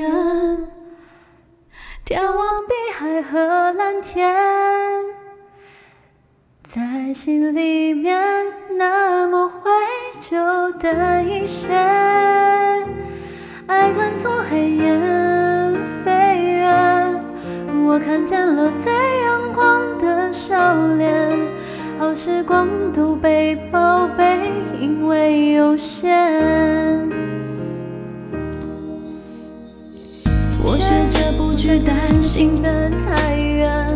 人，眺望碧海和蓝天，在心里面那么怀旧的一些，爱团从黑夜飞远，我看见了最阳光的笑脸，好时光都被宝贝，因为有限。却担心的太远，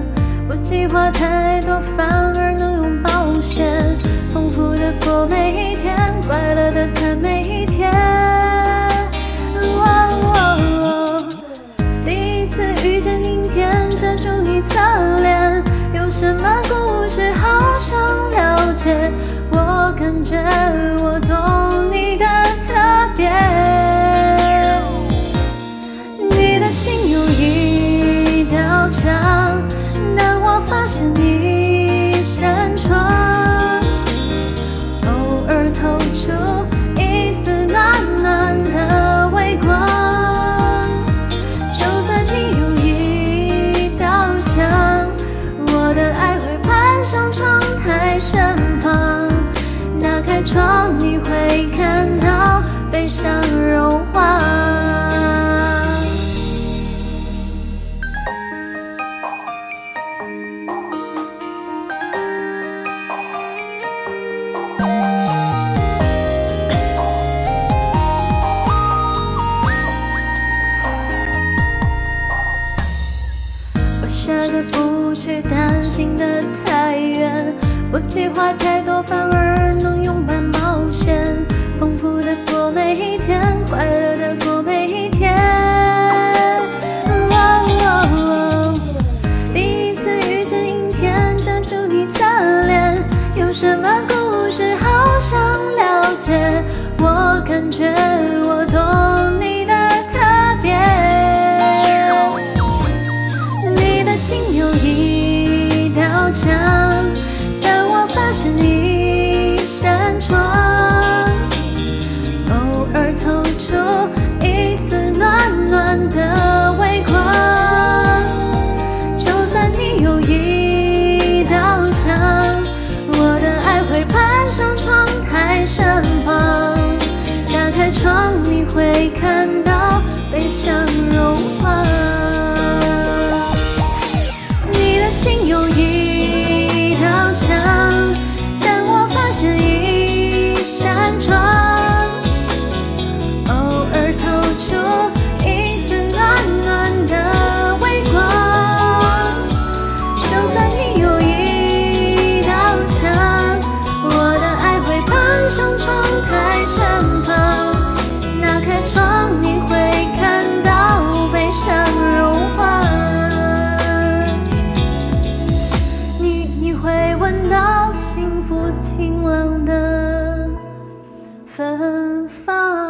不计划太多，反而能用保险，丰富的过每一天，快乐的谈每一天。哦第一次遇见阴天，遮住你侧脸，有什么故事好想了解？发现一扇的太远，不计划太多，反而能勇敢冒险，丰富的过每一天，快乐的过每一天。哦第一次遇见阴天，遮住你侧脸，有什么故事好想了解？我感觉我懂你的特别。你的心有一道墙，但我发现一扇窗，偶尔透出一丝暖暖的微光。就算你有一道墙，我的爱会攀上窗台身旁。打开窗，你会看到悲伤扇窗，偶尔透出一丝暖暖的微光。就算你有一道墙，我的爱会攀上窗台身旁。打开窗，你会看到悲伤融化。你你会闻到幸福晴朗芬芳。